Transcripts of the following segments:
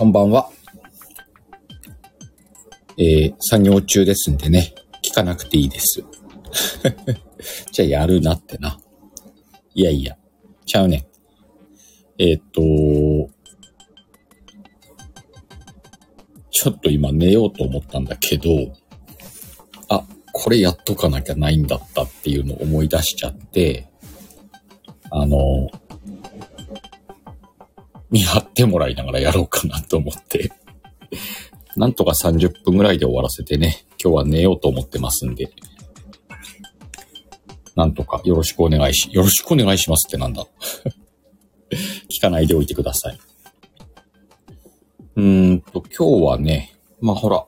こんばんは。えー、作業中ですんでね、聞かなくていいです。じゃあやるなってな。いやいや、ちゃうね。えーっと、ちょっと今寝ようと思ったんだけど、あ、これやっとかなきゃないんだったっていうのを思い出しちゃって、あの、見張ってもらいながらやろうかなと思って。なんとか30分ぐらいで終わらせてね、今日は寝ようと思ってますんで。なんとかよろしくお願いし、よろしくお願いしますってなんだ。聞かないでおいてください。うーんと、今日はね、まあほら、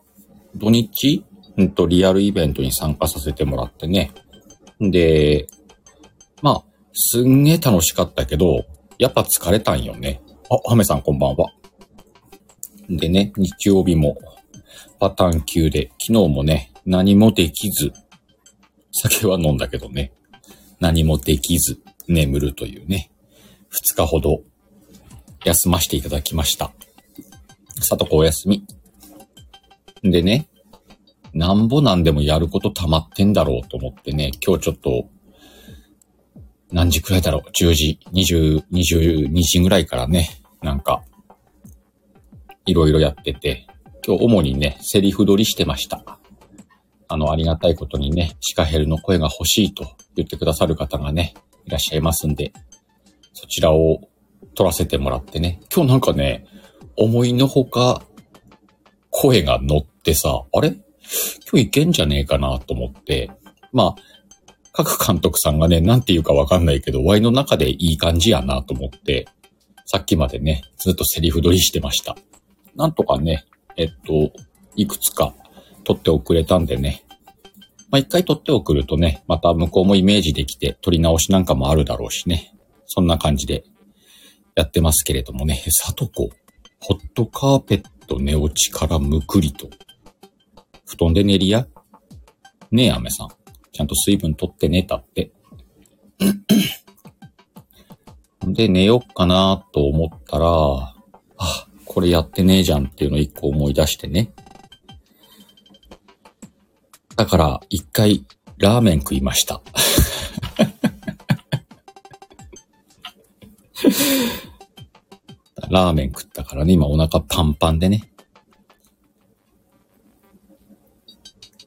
土日、うんと、リアルイベントに参加させてもらってね。で、まあ、すんげえ楽しかったけど、やっぱ疲れたんよね。あ、ハメさんこんばんは。でね、日曜日もパターン級で、昨日もね、何もできず、酒は飲んだけどね、何もできず眠るというね、二日ほど休ませていただきました。さとこお休み。でね、なんぼなんでもやること溜まってんだろうと思ってね、今日ちょっと、何時くらいだろう ?10 時、20、22時ぐらいからね、なんか、いろいろやってて、今日主にね、セリフ撮りしてました。あの、ありがたいことにね、シカヘルの声が欲しいと言ってくださる方がね、いらっしゃいますんで、そちらを撮らせてもらってね、今日なんかね、思いのほか、声が乗ってさ、あれ？今日いけんじゃねえかなと思って、まあ、各監督さんがね、なんて言うかわかんないけど、ワイの中でいい感じやなと思って、さっきまでね、ずっとセリフ撮りしてました。なんとかね、えっと、いくつか撮っておくれたんでね。まあ、一回撮っておくるとね、また向こうもイメージできて撮り直しなんかもあるだろうしね。そんな感じでやってますけれどもね。さとこ、ホットカーペット寝落ちからむくりと。布団で寝りや？ねえ、アメさん。ちゃんと水分取って寝たって。で、寝よっかなと思ったら、あ、これやってねえじゃんっていうのを一個思い出してね。だから、一回、ラーメン食いました。ラーメン食ったからね、今お腹パンパンでね。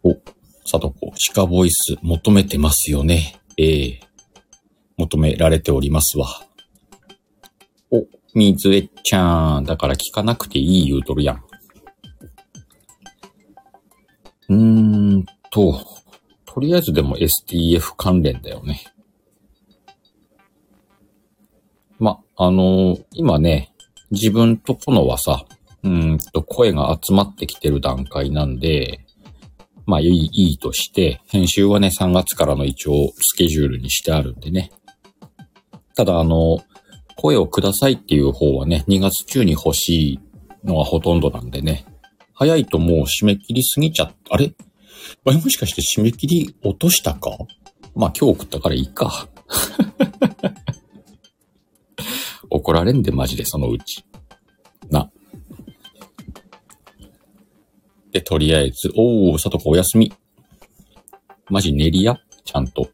お、さとこ、シカボイス求めてますよね。ええ求められておりますわ。お、みずえちゃん。だから聞かなくていい言うとるやん。うーんと、とりあえずでも STF 関連だよね。ま、あのー今ね、自分とこのはさ、うんと声が集まってきてる段階なんで、まあいい、いいとして、編集はね、3月からの一応スケジュールにしてあるんでね。ただあの、声をくださいっていう方はね、2月中に欲しいのがほとんどなんでね。早いともう締め切りすぎちゃっあれ？あれ？もしかして締め切り落としたか？まあ今日送ったからいいか。怒られんでマジでそのうち。な。で、とりあえず、おー、さとこお休み。マジ練りやちゃんと。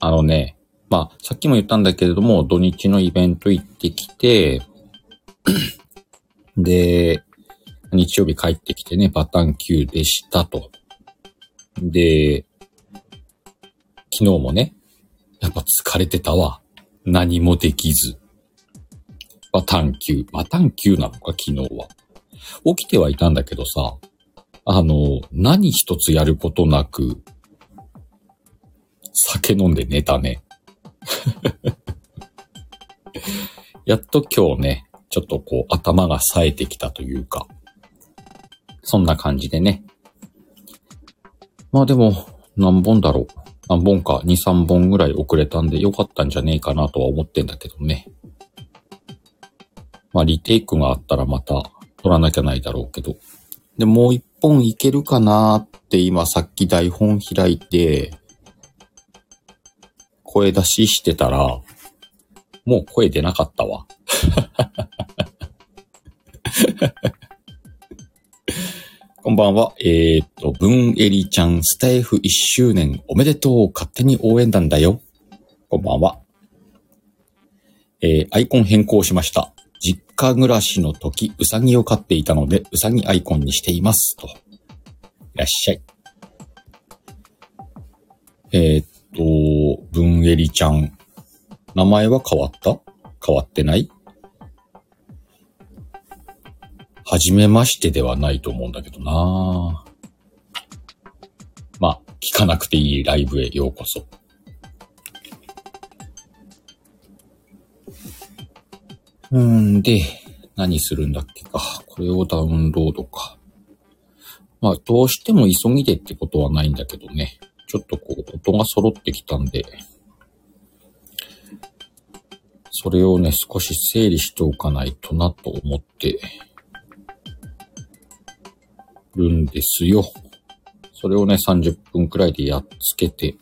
あのね、まあ、さっきも言ったんだけれども、土日のイベント行ってきて、で、日曜日帰ってきてね、パターン9でしたと。で、昨日もね、やっぱ疲れてたわ。何もできず。パターン9。パターン9なのか、昨日は。起きてはいたんだけどさ、あの、何一つやることなく、酒飲んで寝たね。やっと今日ね、ちょっとこう頭が冴えてきたというか、そんな感じでね。まあでも、何本だろう。何本か、2、3本ぐらい遅れたんでよかったんじゃねえかなとは思ってんだけどね。まあリテイクがあったらまた撮らなきゃないだろうけど。で、もう一本いけるかなって今さっき台本開いて、声出ししてたら、もう声出なかったわ。こんばんは。えー、っと、文エリちゃん、スタイフ1周年おめでとう。勝手に応援団だよ。こんばんは。えー、アイコン変更しました。実家暮らしの時、うさぎを飼っていたので、うさぎアイコンにしています。と。いらっしゃい。えー、っと、文エリちゃん。名前は変わった？変わってない？はじめましてではないと思うんだけどなまあ、聞かなくていいライブへようこそ。うんで、何するんだっけか。これをダウンロードか。まあ、どうしても急ぎでってことはないんだけどね。ちょっとこう、音が揃ってきたんで、それをね、少し整理しておかないとなと思ってるんですよ。それをね、30分くらいでやっつけて、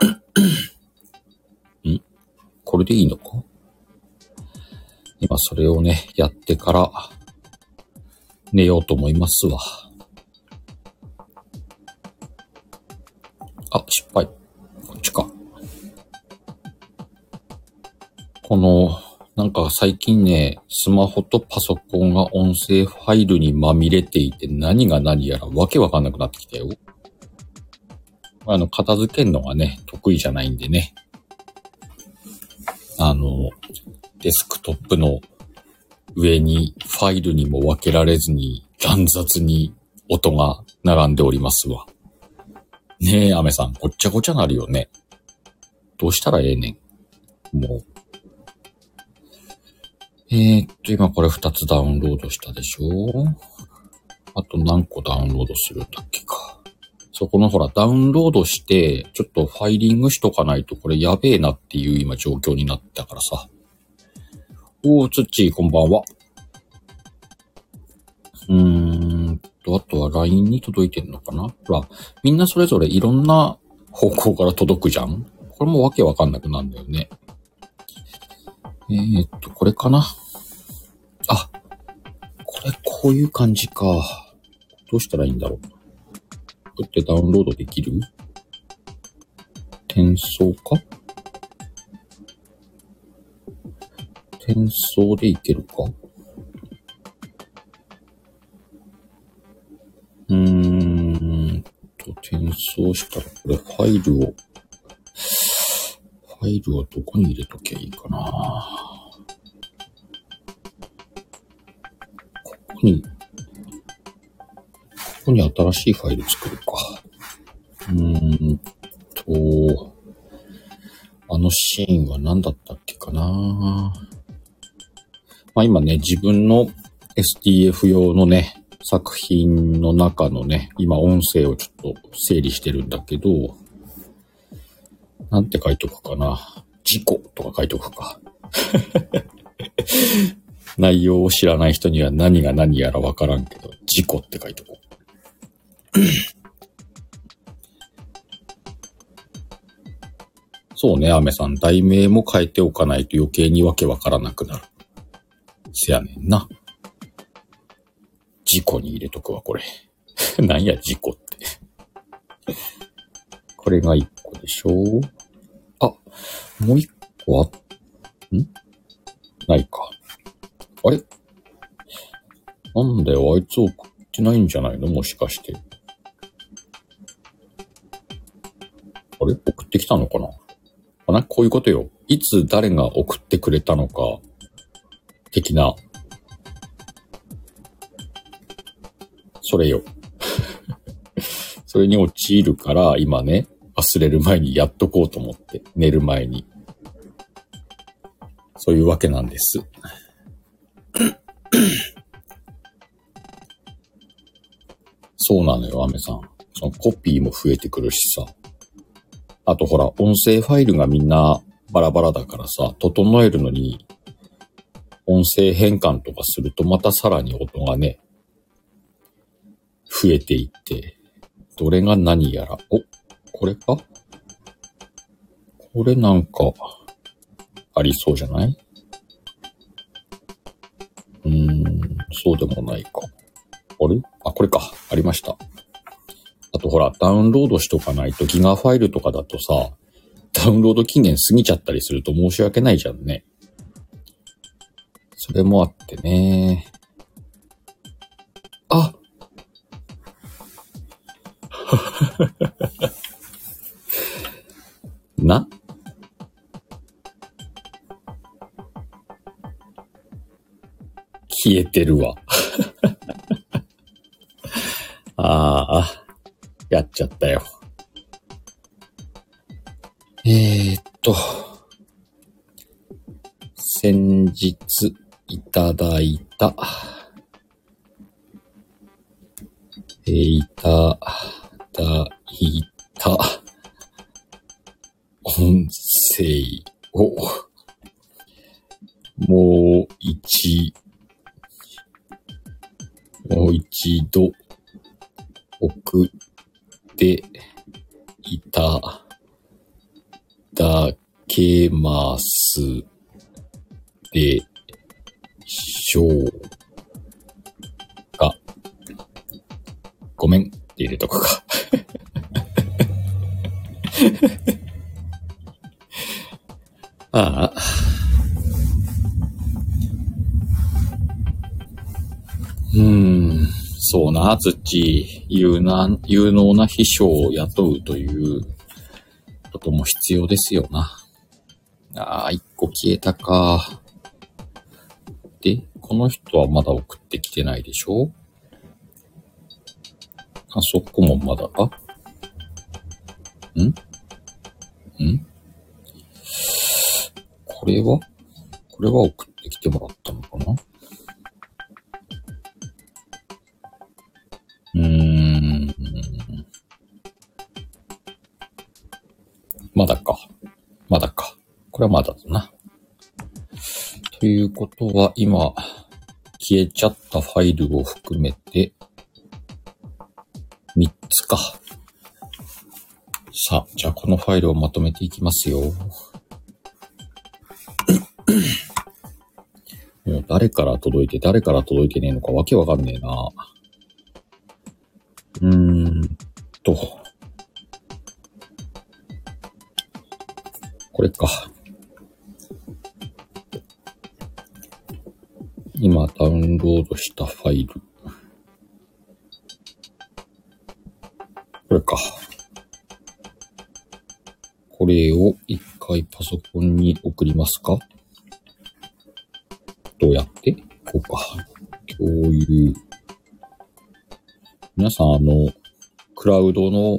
ん？これでいいのか？今それをね、やってから寝ようと思いますわ。あ、失敗。こっちか。この、なんか最近ね、スマホとパソコンが音声ファイルにまみれていて何が何やらわけわかんなくなってきたよ。あの、片付けるのがね、得意じゃないんでね。あの、デスクトップの上にファイルにも分けられずに乱雑に音が並んでおりますわ。ねえ、アメさん、ごっちゃごちゃなるよね。どうしたらええねん。もう。えー、っと、今これ2つダウンロードしたでしょあと何個ダウンロードするんだっけか。そこのほら、ダウンロードして、ちょっとファイリングしとかないとこれやべえなっていう今状況になったからさ。おー、つっちー、こんばんは。うーんと、あとは LINE に届いてんのかな？ほら、みんなそれぞれいろんな方向から届くじゃんこれもわけわかんなくなるんだよね。えー、っと、これかな？あ、これこういう感じか。どうしたらいいんだろう。こうやってダウンロードできる？転送か？転送でいけるか？送したら、これファイルを、ファイルはどこに入れときゃいいかな。ここに、ここに新しいファイル作るか。うーんと、あのシーンは何だったっけかな。まあ今ね、自分の STF 用のね、作品の中のね、今音声をちょっと整理してるんだけど、なんて書いとくかな。事故とか書いとくか。内容を知らない人には何が何やらわからんけど、事故って書いとこう。そうね、アメさん。題名も変えておかないと余計にわけわからなくなる。せやねんな。事故に入れとくわ、これ。なんや、事故って。これが一個でしょ？あ、もう一個あ、ん？ないか。あれ？なんだよ、あいつ送ってないんじゃないの？もしかして。あれ？送ってきたのかな？あなこういうことよ。いつ誰が送ってくれたのか、的な。それよ。それに陥るから、今ね、忘れる前にやっとこうと思って、寝る前に。そういうわけなんです。そうなのよ、アメさん。そのコピーも増えてくるしさ。あとほら、音声ファイルがみんなバラバラだからさ、整えるのに、音声変換とかするとまたさらに音がね、増えていって、どれが何やら。お、これか？これなんか、ありそうじゃない？うーん、そうでもないか。あれ？あ、これか。ありました。あとほら、ダウンロードしとかないとギガファイルとかだとさ、ダウンロード期限過ぎちゃったりすると申し訳ないじゃんね。それもあってね。消えてるわ。ああ、やっちゃったよ。えー、っと、先日いただいた、ごめんって入れとくか。ああ。うーん、そうな、つち、有な、有能な秘書を雇うということも必要ですよな。ああ、一個消えたか。で、この人はまだ送ってきてないでしょ？あそこもまだ？かん？ん？これは？これは送ってきてもらったのかな？うーん。まだか。まだか。これはまだだな。ということは、今、消えちゃったファイルを含めて、3つか。さあ、じゃあこのファイルをまとめていきますよ。もう誰から届いて誰から届いてねえのかわけわかんねえな。うーんと。これか。今ダウンロードしたファイル。これか。これを一回パソコンに送りますか？どうやって？こうか。共有。皆さん、あの、クラウドの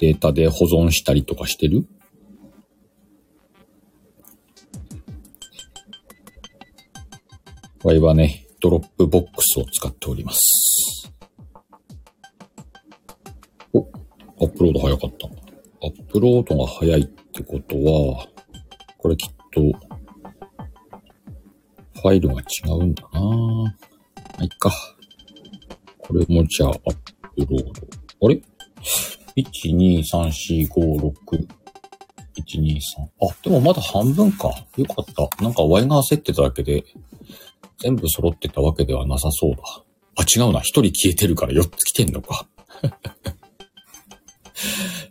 データで保存したりとかしてる？わいはね、 Dropbox を使っております。アップロード早かった。アップロードが早いってことは、これきっと、ファイルが違うんだなまあ、いっか。これもじゃあ、アップロード。あれ ?1、2、3、4、5、6。1、2、3。あ、でもまだ半分か。よかった。なんか Y が焦ってただけで、全部揃ってたわけではなさそうだ。あ、違うな。一人消えてるから4つ来てんのか。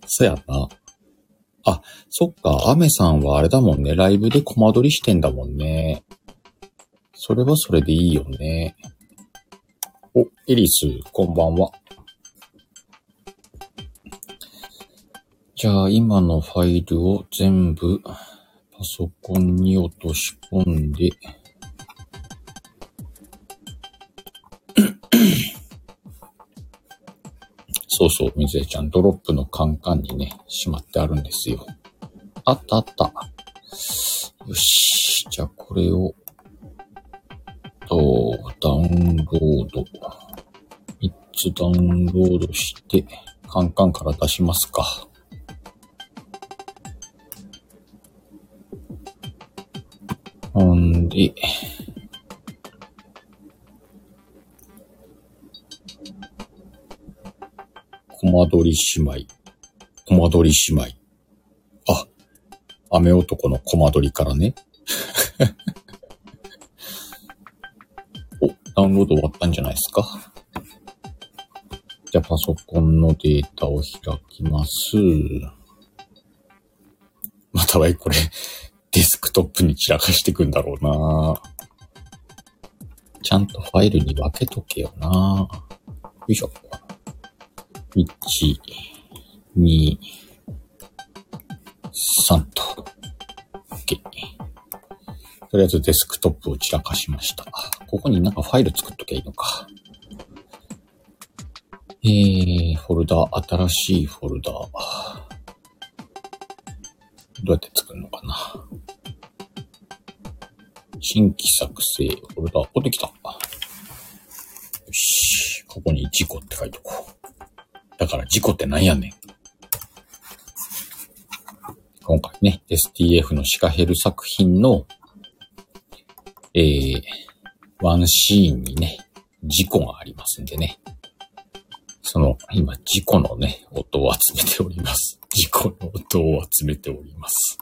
そやな。あ、そっか。アメさんはあれだもんね。ライブでコマ撮りしてんだもんね。それはそれでいいよね。お、エリス、こんばんは。じゃあ、今のファイルを全部パソコンに落とし込んで、そうそう、水江ちゃん、ドロップのカンカンにね、しまってあるんですよ。あったあった。よし。じゃあ、これを、と、ダウンロード。3つダウンロードして、カンカンから出しますか。ほんで、コマ撮り姉妹。コマ撮り姉妹。あ、雨男のコマ撮りからね。お、ダウンロード終わったんじゃないですか？じゃあパソコンのデータを開きます。またはこれ、デスクトップに散らかしていくんだろうなちゃんとファイルに分けとけよなよいしょ。1、2、3と。OK。とりあえずデスクトップを散らかしました。ここになんかファイル作っときゃいいのか。えー、フォルダー、新しいフォルダー。どうやって作るのかな。新規作成、フォルダ、お、できた。よし。ここに事故って書いとこう。だから事故ってなんやねん。今回ね、STF のシカヘル作品の、えー、ワンシーンにね、事故がありますんでね。その、今、事故のね、音を集めております。事故の音を集めております。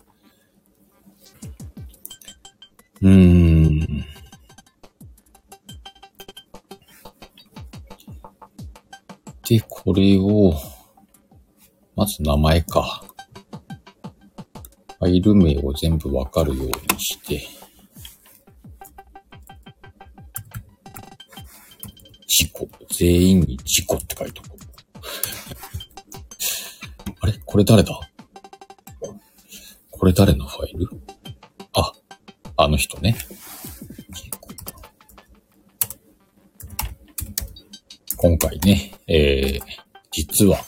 うーん。で、これを、まず名前か。ファイル名を全部わかるようにして、事故。全員に事故って書いとこう。あれ？これ誰だ？これ誰のファイル？あ、あの人ね。実は、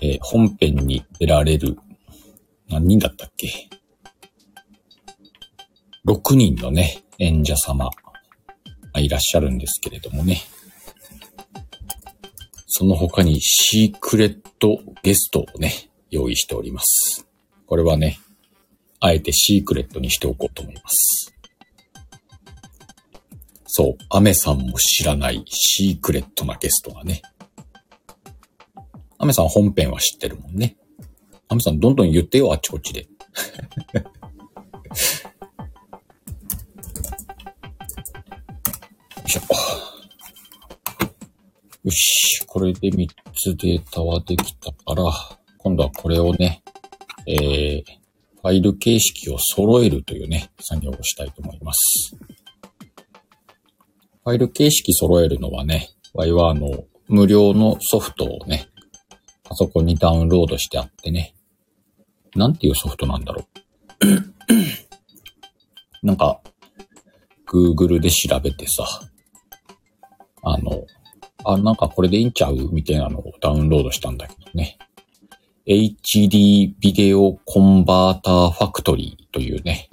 えー本編に出られる、何人だったっけ ?6 人のね、演者様いらっしゃるんですけれどもね。その他にシークレットゲストをね、用意しております。これはね、あえてシークレットにしておこうと思います。そう、アメさんも知らないシークレットなゲストがね。アメさん本編は知ってるもんね。アメさんどんどん言ってよ、あっちこっちで。よいしょ。よし、これで3つデータはできたから、今度はこれをね、えー、ファイル形式を揃えるというね、作業をしたいと思います。ファイル形式揃えるのはね、ワイはあの、無料のソフトをね、パソコンにダウンロードしてあってね、なんていうソフトなんだろう。なんか、Google で調べてさ、あの、あ、なんかこれでいいんちゃうみたいなのをダウンロードしたんだけどね。HD ビデオコンバーターファクトリーというね、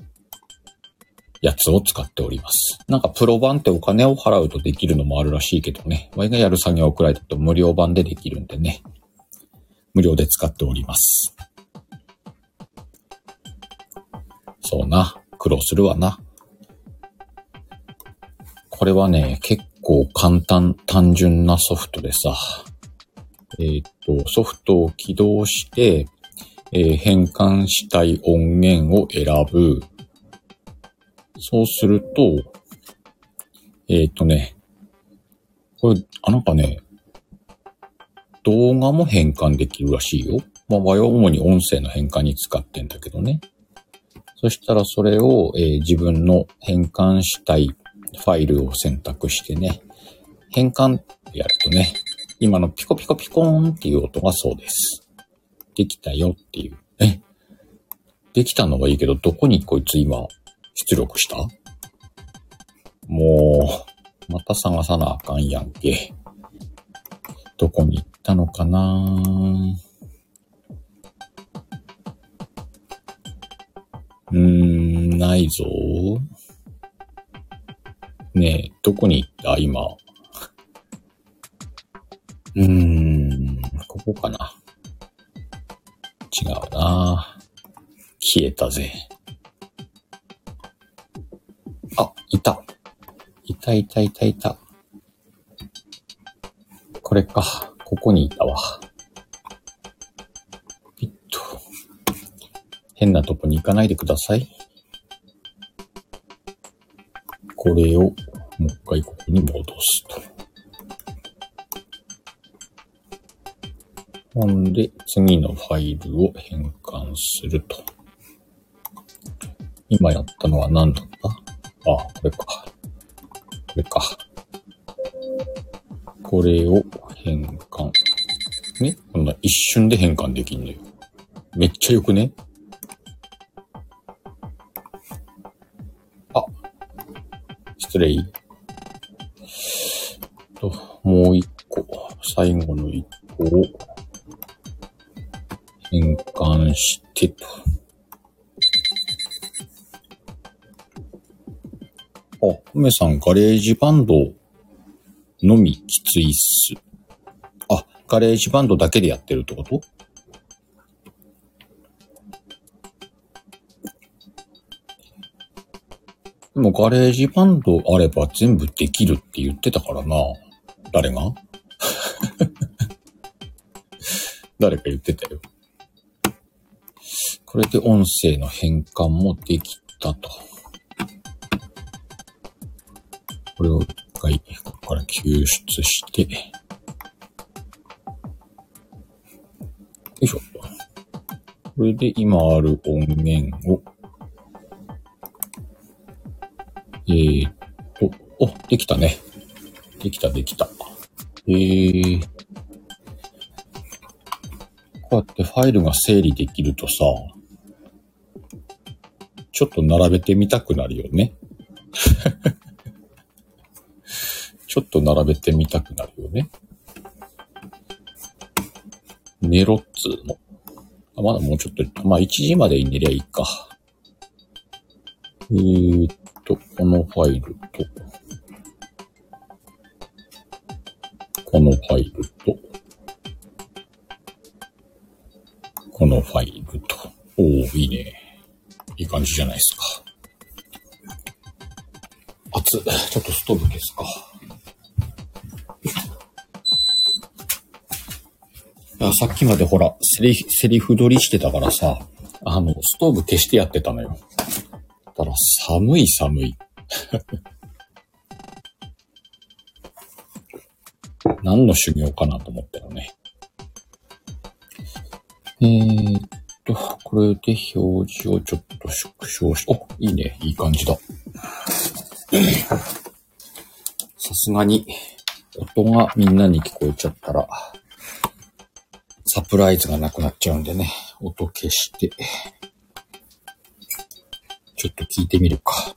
やつを使っております。なんかプロ版ってお金を払うとできるのもあるらしいけどね。我がやる作業くらいだと無料版でできるんでね。無料で使っております。そうな。苦労するわな。これはね、結構簡単、単純なソフトでさ、えーっと、ソフトを起動して、えー変換したい音源を選ぶ。そうすると、えーっとね、これ、あ、なんかね、動画も変換できるらしいよ。まあ、我は主に音声の変換に使ってんだけどね。そしたらそれを、えー自分の変換したいファイルを選択してね、変換ってやるとね、今のピコピコピコーンっていう音がそうです。できたよっていう。え？できたのはいいけど、どこにこいつ今出力した？もう、また探さなあかんやんけ。どこに行ったのかな？うーん、ないぞ。ねえ、どこに行った？今。うーん、ここかな。違うな。消えたぜ。あ、いた。いたいたいたいた。これか。ここにいたわ。ピッと。変なとこに行かないでください。これをもう一回ここに戻すと。ほんで、次のファイルを変換すると。今やったのは何だった？あ、これか。これか。これを変。一瞬で変換できんのよ。めっちゃよくね？あ、失礼。と、もう一個、最後の一個を変換してと。あ、梅さん、 GarageBand のみきついっす。 GarageBand だけでやってるってこと？でも GarageBand あれば全部できるって言ってたからな。誰が？誰か言ってたよ。これで音声の変換もできたと。これを一回、ここから救出して、よいしょ。これで今ある音源を、えーっと、お、できたね。できた、できた。えー、こうやってファイルが整理できるとさ、ちょっと並べてみたくなるよね。ちょっと並べてみたくなるよね。寝ろっつの。あ、まだもうちょっと、まあ1時までに寝りゃいいか。えーっと、このファイルと、このファイルと、このファイルと。おー、いいね。いい感じじゃないですか。熱。ちょっとストーブ消すか。さっきまでほら、セリフ、セリフ撮りしてたからさ、あの、ストーブ消してやってたのよ。たら、寒い寒い。何の修行かなと思ったよね。えーっと、これで表示をちょっと縮小し、お、いいね。いい感じだ。さすがに、音がみんなに聞こえちゃったら、サプライズがなくなっちゃうんでね、音消して、ちょっと聞いてみるか。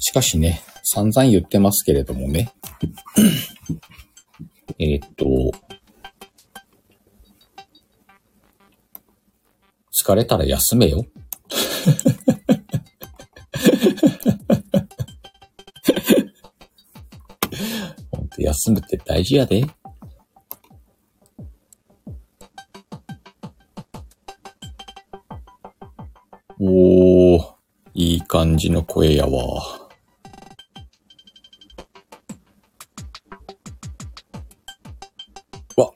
しかしね、散々言ってますけれどもね、えっと、疲れたら休めよ。休むって大事やで。感じの声やわ。わ。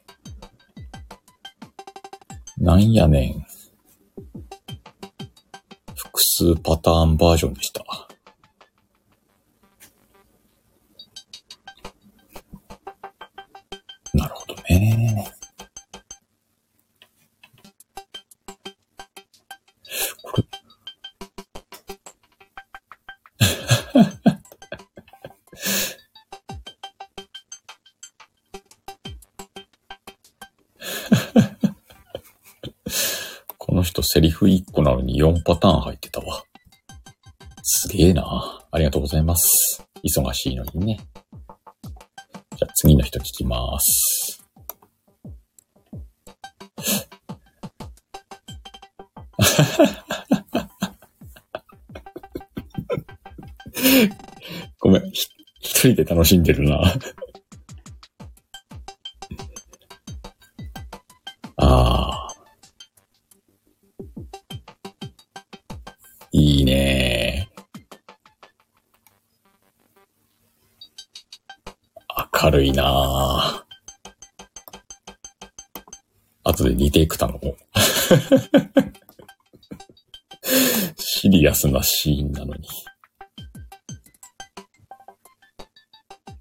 なんやねん。複数パターンバージョンでした。セリフ1個なのに4パターン入ってたわ。すげえな。ありがとうございます。忙しいのにね。じゃあ次の人聞きます。ごめん。一人で楽しんでるな。シリアスなシーンなのに。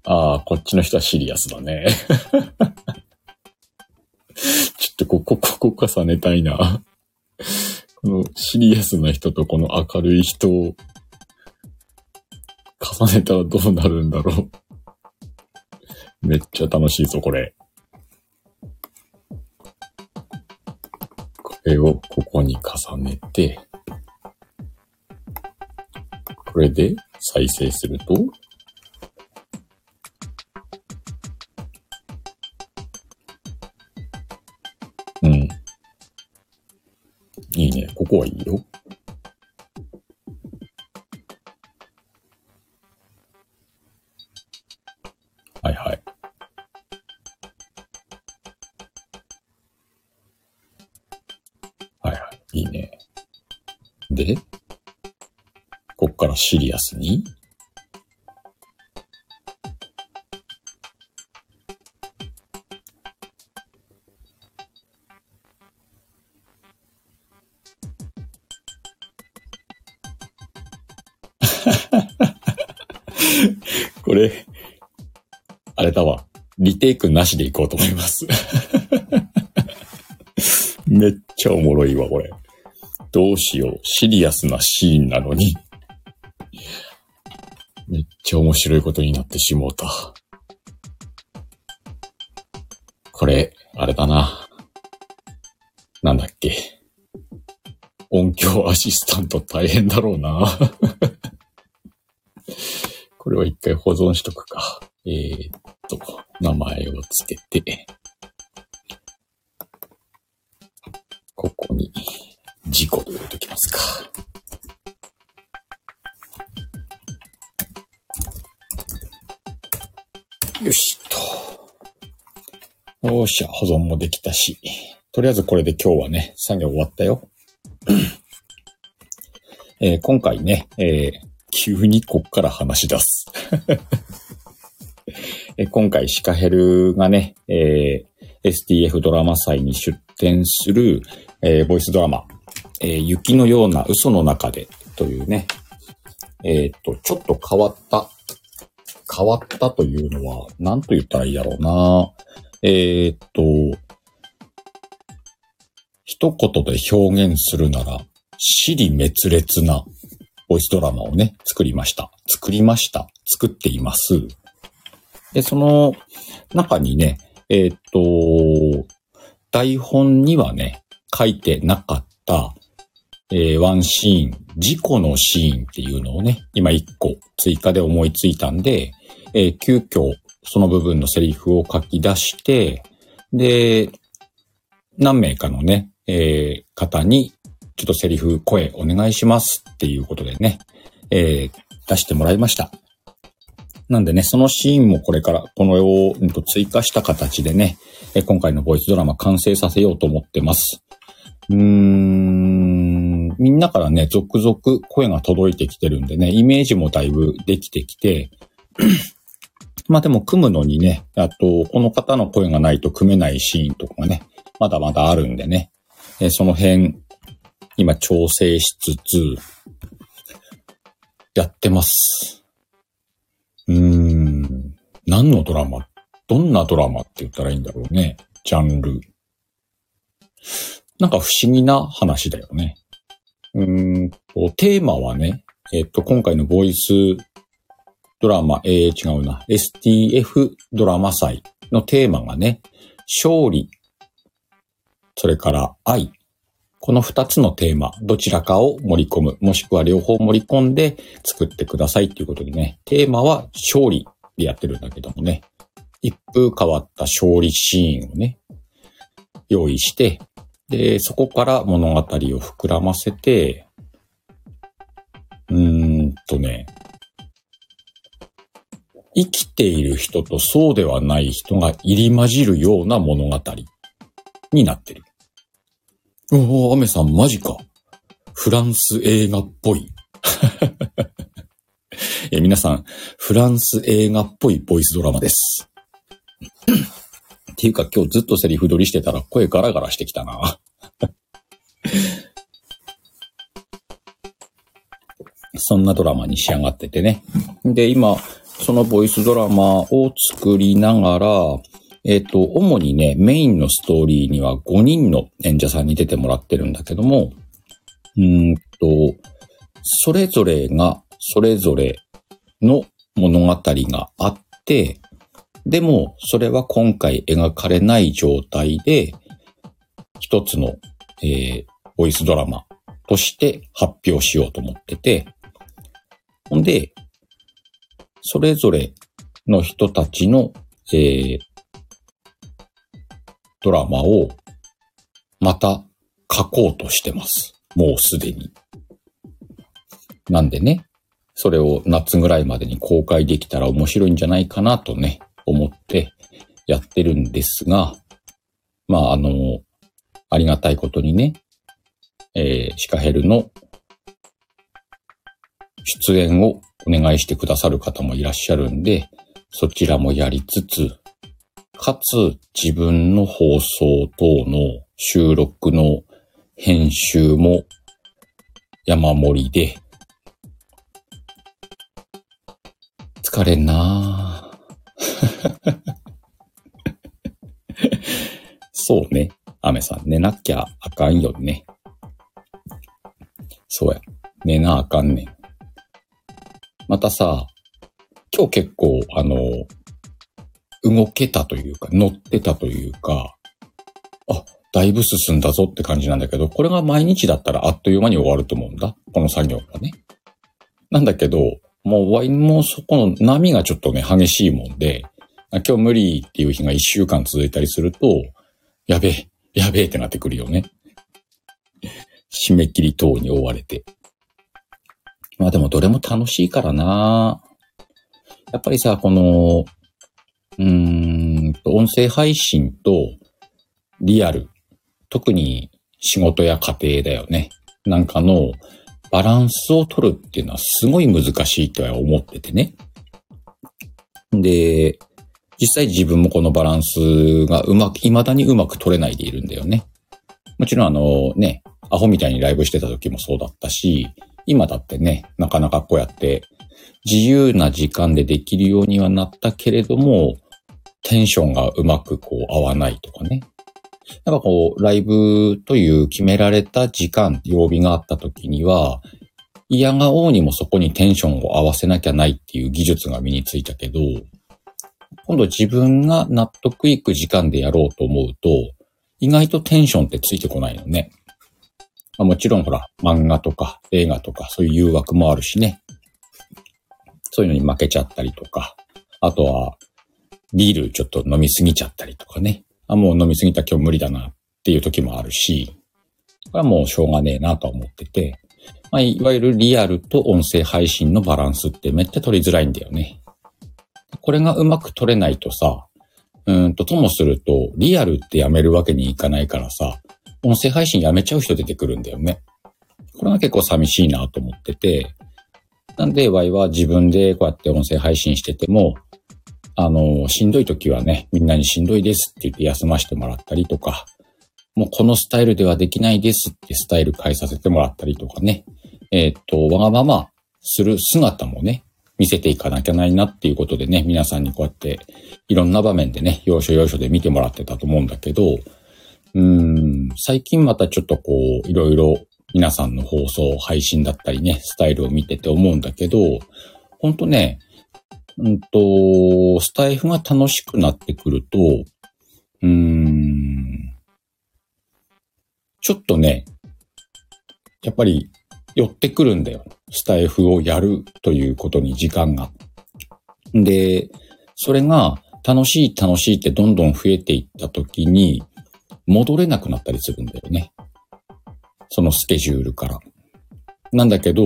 ああ、こっちの人はシリアスだね。ちょっとここ、ここ重ねたいな。このシリアスな人とこの明るい人を重ねたらどうなるんだろう。めっちゃ楽しいぞ、これ。れをここに重ねて、これで再生すると、うん。いいね。ここはいいよ。はい。はいからシリアスに これ、あれだわ。リテイクなしでいこうと思います。めっちゃおもろいわ、これ。どうしよう。シリアスなシーンなのに。めっちゃ面白いことになってしもうた。これ、あれだな。なんだっけ。音響アシスタント大変だろうな。これは一回保存しとくか。えー、っと、名前をつけて、よっしゃ、保存もできたし。とりあえずこれで今日はね、作業終わったよ。えー今回ね、えー急にこっから話し出す。え今回シカヘルがね、えー STF ドラマ祭に出展する、えーボイスドラマ、えー雪のような嘘の中でというね、えーっと、ちょっと変わった、変わったというのは、何と言ったらいいだろうな。えーっと、一言で表現するなら、死に滅裂なボイスドラマをね、作りました。作りました。作っています。で、その中にね、えーっと、台本にはね、書いてなかった、えーワンシーン、事故のシーンっていうのをね、今一個追加で思いついたんで、えー急遽その部分のセリフを書き出して、で、何名かのね、えー方に、ちょっとセリフ、声お願いしますっていうことでね、えー出してもらいました。なんでね、そのシーンもこれから、このを、うんと追加した形でね、え今回のボイスドラマ完成させようと思ってます。うーん、みんなからね、続々声が届いてきてるんでね、イメージもだいぶできてきて、まあでも組むのにね、あと、この方の声がないと組めないシーンとかがね、まだまだあるんでね、えその辺、今調整しつつ、やってます。うーん、何のドラマ？どんなドラマって言ったらいいんだろうね。ジャンル。なんか不思議な話だよね。うーんと、テーマはね、えっと、今回のボイスドラマ、えー、違うな。STF ドラマ祭のテーマがね、勝利、それから愛。この二つのテーマ、どちらかを盛り込む、もしくは両方盛り込んで作ってくださいっていうことでね、テーマは勝利でやってるんだけどもね、一風変わった勝利シーンをね、用意して、で、そこから物語を膨らませて、うーんとね、生きている人とそうではない人が入り混じるような物語になってる。おお、アメさんマジか。フランス映画っぽい。え皆さん、フランス映画っぽいボイスドラマです。っていうか今日ずっとセリフ撮りしてたら声ガラガラしてきたな。そんなドラマに仕上がっててね。で、今、そのボイスドラマを作りながら、えっ、と、主にね、メインのストーリーには5人の演者さんに出てもらってるんだけども、うんと、それぞれが、それぞれの物語があって、でも、それは今回描かれない状態で、一つの、えー、ボイスドラマとして発表しようと思ってて、ほんで、それぞれの人たちの、えー、ドラマをまた書こうとしてます。もうすでに。なんでね、それを夏ぐらいまでに公開できたら面白いんじゃないかなとね、思ってやってるんですが、まあ、あの、ありがたいことにね、えー、シカヘルの出演をお願いしてくださる方もいらっしゃるんで、そちらもやりつつ、かつ自分の放送等の収録の編集も山盛りで、疲れんなぁ そうね。アメさん、寝なきゃあかんよね。そうや。寝なあかんねん。またさ、今日結構、あの、動けたというか、乗ってたというか、あ、だいぶ進んだぞって感じなんだけど、これが毎日だったらあっという間に終わると思うんだ。この作業がね。なんだけど、もうワインもそこの波がちょっとね、激しいもんで、今日無理っていう日が一週間続いたりすると、やべえ、やべえってなってくるよね。締め切り等に追われて。まあでもどれも楽しいからなやっぱりさ、この、うーんと、音声配信とリアル、特に仕事や家庭だよね。なんかのバランスを取るっていうのはすごい難しいとは思っててね。で、実際自分もこのバランスがうまく、未だにうまく取れないでいるんだよね。もちろんあのね、アホみたいにライブしてた時もそうだったし、今だってね、なかなかこうやって自由な時間でできるようにはなったけれども、テンションがうまくこう合わないとかね。やっぱこう、ライブという決められた時間、曜日があった時には、嫌が王にもそこにテンションを合わせなきゃないっていう技術が身についたけど、今度自分が納得いく時間でやろうと思うと、意外とテンションってついてこないのね。まあ、もちろんほら、漫画とか映画とかそういう誘惑もあるしね。そういうのに負けちゃったりとか、あとは、ビールちょっと飲みすぎちゃったりとかね。あ、もう飲みすぎた今日無理だなっていう時もあるし、これはもうしょうがねえなと思ってて、まあ、いわゆるリアルと音声配信のバランスってめっちゃ取りづらいんだよね。これがうまく取れないとさ、うんと、ともすると、リアルってやめるわけにいかないからさ、音声配信やめちゃう人出てくるんだよね。これが結構寂しいなと思ってて、なんで、ワイは自分でこうやって音声配信してても、あの、しんどい時はね、みんなにしんどいですって言って休ませてもらったりとか、もうこのスタイルではできないですってスタイル変えさせてもらったりとかね、えーっと、わがままする姿もね、見せていかなきゃないなっていうことでね、皆さんにこうやっていろんな場面でね、要所要所で見てもらってたと思うんだけど、うん、最近またちょっとこう、いろいろ皆さんの放送、配信だったりね、スタイルを見てて思うんだけど、ほんとね、うんと、スタイフが楽しくなってくると、うん、ちょっとね、やっぱり寄ってくるんだよ。スタイフをやるということに時間が。で、それが楽しい楽しいってどんどん増えていった時に戻れなくなったりするんだよね。そのスケジュールから。なんだけど、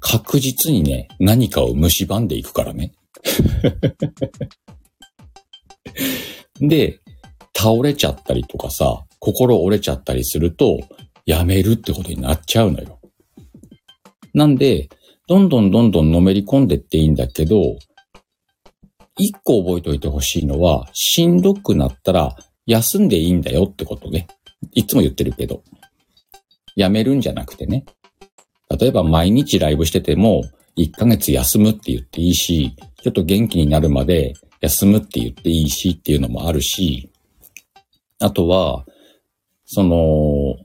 確実にね、何かを蝕んでいくからね。で、倒れちゃったりとかさ、心折れちゃったりすると、やめるってことになっちゃうのよ。なんで、どんどんどんどんのめり込んでっていいんだけど、一個覚えておいてほしいのは、しんどくなったら休んでいいんだよってことね。いつも言ってるけど。やめるんじゃなくてね。例えば毎日ライブしてても、1ヶ月休むって言っていいし、ちょっと元気になるまで休むって言っていいしっていうのもあるし、あとは、その、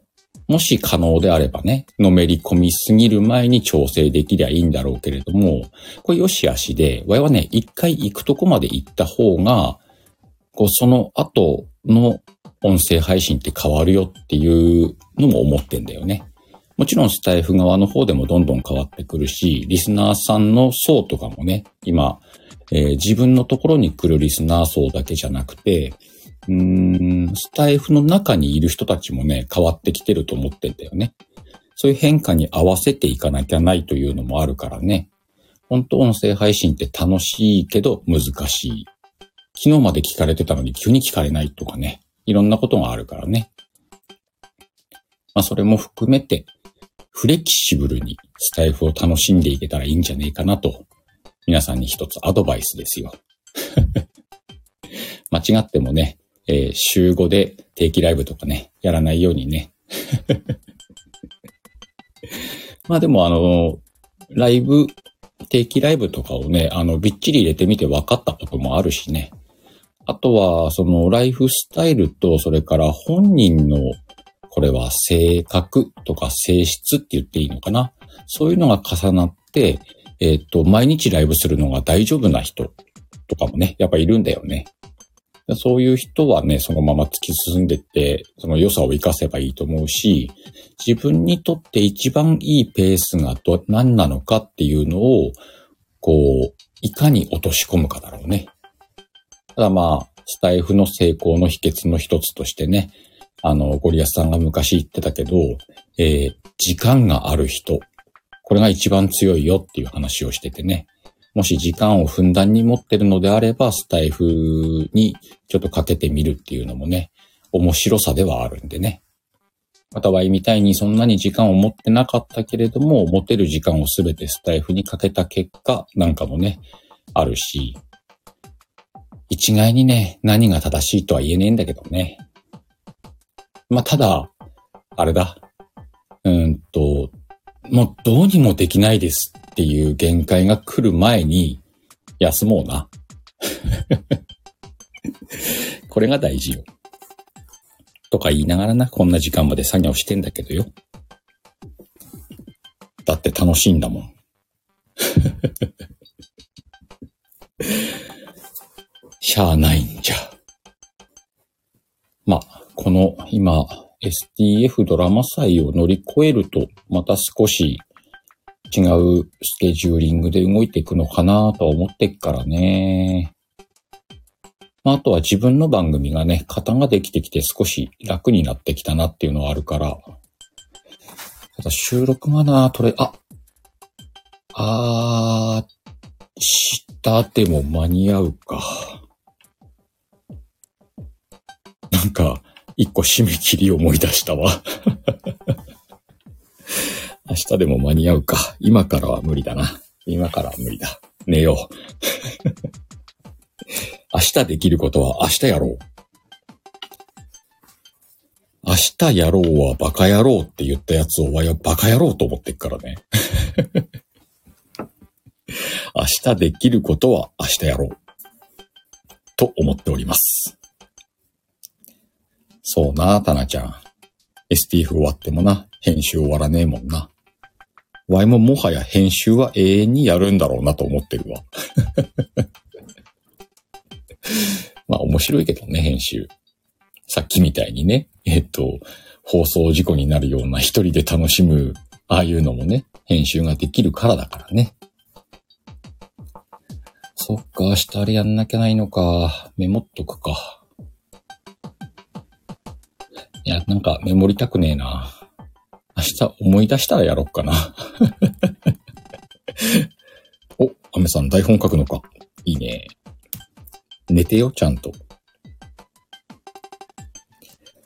もし可能であればね、のめり込みすぎる前に調整できりゃいいんだろうけれども、これよしあしで、わいはね、一回行くとこまで行った方が、こう、その後の音声配信って変わるよっていうのも思ってんだよね。もちろんスタイフ側の方でもどんどん変わってくるし、リスナーさんの層とかもね、今、えー、自分のところに来るリスナー層だけじゃなくて、うーん、スタイフの中にいる人たちもね、変わってきてると思ってんだよね。そういう変化に合わせていかなきゃないというのもあるからね。本当音声配信って楽しいけど難しい。昨日まで聞かれてたのに急に聞かれないとかね。いろんなことがあるからね。まあそれも含めて、フレキシブルにスタイフを楽しんでいけたらいいんじゃねえかなと、皆さんに一つアドバイスですよ。間違ってもね、えー、週5で定期ライブとかね、やらないようにね。まあでもあの、ライブ、定期ライブとかをね、あの、びっちり入れてみて分かったこともあるしね。あとは、その、ライフスタイルと、それから本人の、これは性格とか性質って言っていいのかな。そういうのが重なって、えっ、ー、と、毎日ライブするのが大丈夫な人とかもね、やっぱいるんだよね。そういう人はね、そのまま突き進んでって、その良さを活かせばいいと思うし、自分にとって一番いいペースがど、何なのかっていうのを、こう、いかに落とし込むかだろうね。ただまあ、スタイフの成功の秘訣の一つとしてね、あの、ゴリアスさんが昔言ってたけど、えー、時間がある人、これが一番強いよっていう話をしててね。もし時間をふんだんに持ってるのであれば、スタイフにちょっとかけてみるっていうのもね、面白さではあるんでね。またはみたいにそんなに時間を持ってなかったけれども、持てる時間をすべてスタイフにかけた結果なんかもね、あるし、一概にね、何が正しいとは言えねえんだけどね。まあ、ただ、あれだ。うんと、もうどうにもできないですっていう限界が来る前に休もうな。これが大事よ。とか言いながらな、こんな時間まで作業してんだけどよ。だって楽しいんだもん。しゃあないんじゃ。まあ、この今、STF ドラマ祭を乗り越えると、また少し違うスケジューリングで動いていくのかなと思ってっからね。まあ、あとは自分の番組がね、型ができてきて少し楽になってきたなっていうのはあるから。ただ収録がな、取れ、あ、あー、したでも間に合うか。なんか、一個締め切り思い出したわ。明日でも間に合うか。今からは無理だな。今からは無理だ。寝よう。明日できることは明日やろう。明日やろうはバカ野郎って言ったやつをわやバカ野郎と思ってっからね。明日できることは明日やろう。と思っております。そうな、タナちゃん。STF 終わってもな、編集終わらねえもんな。ワイももはや編集は永遠にやるんだろうなと思ってるわ。まあ面白いけどね、編集。さっきみたいにね、えっと、放送事故になるような一人で楽しむ、ああいうのもね、編集ができるからだからね。そっか、明日あれやんなきゃないのか。メモっとくか。いや、なんかメモりたくねえな。明日思い出したらやろっかな。お、アメさん台本書くのか。いいね。寝てよ、ちゃんと。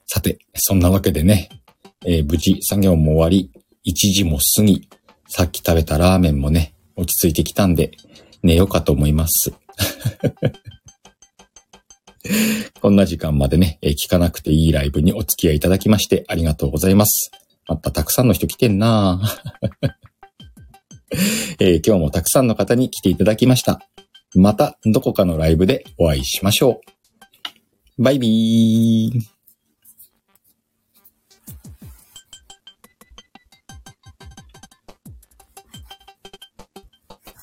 さて、そんなわけでね、えー、無事作業も終わり、1時も過ぎ、さっき食べたラーメンもね、落ち着いてきたんで、寝ようかと思います。こんな時間までね、え聞かなくていいライブにお付き合いいただきましてありがとうございます。またたくさんの人来てんな えー今日もたくさんの方に来ていただきました。またどこかのライブでお会いしましょう。バイビー。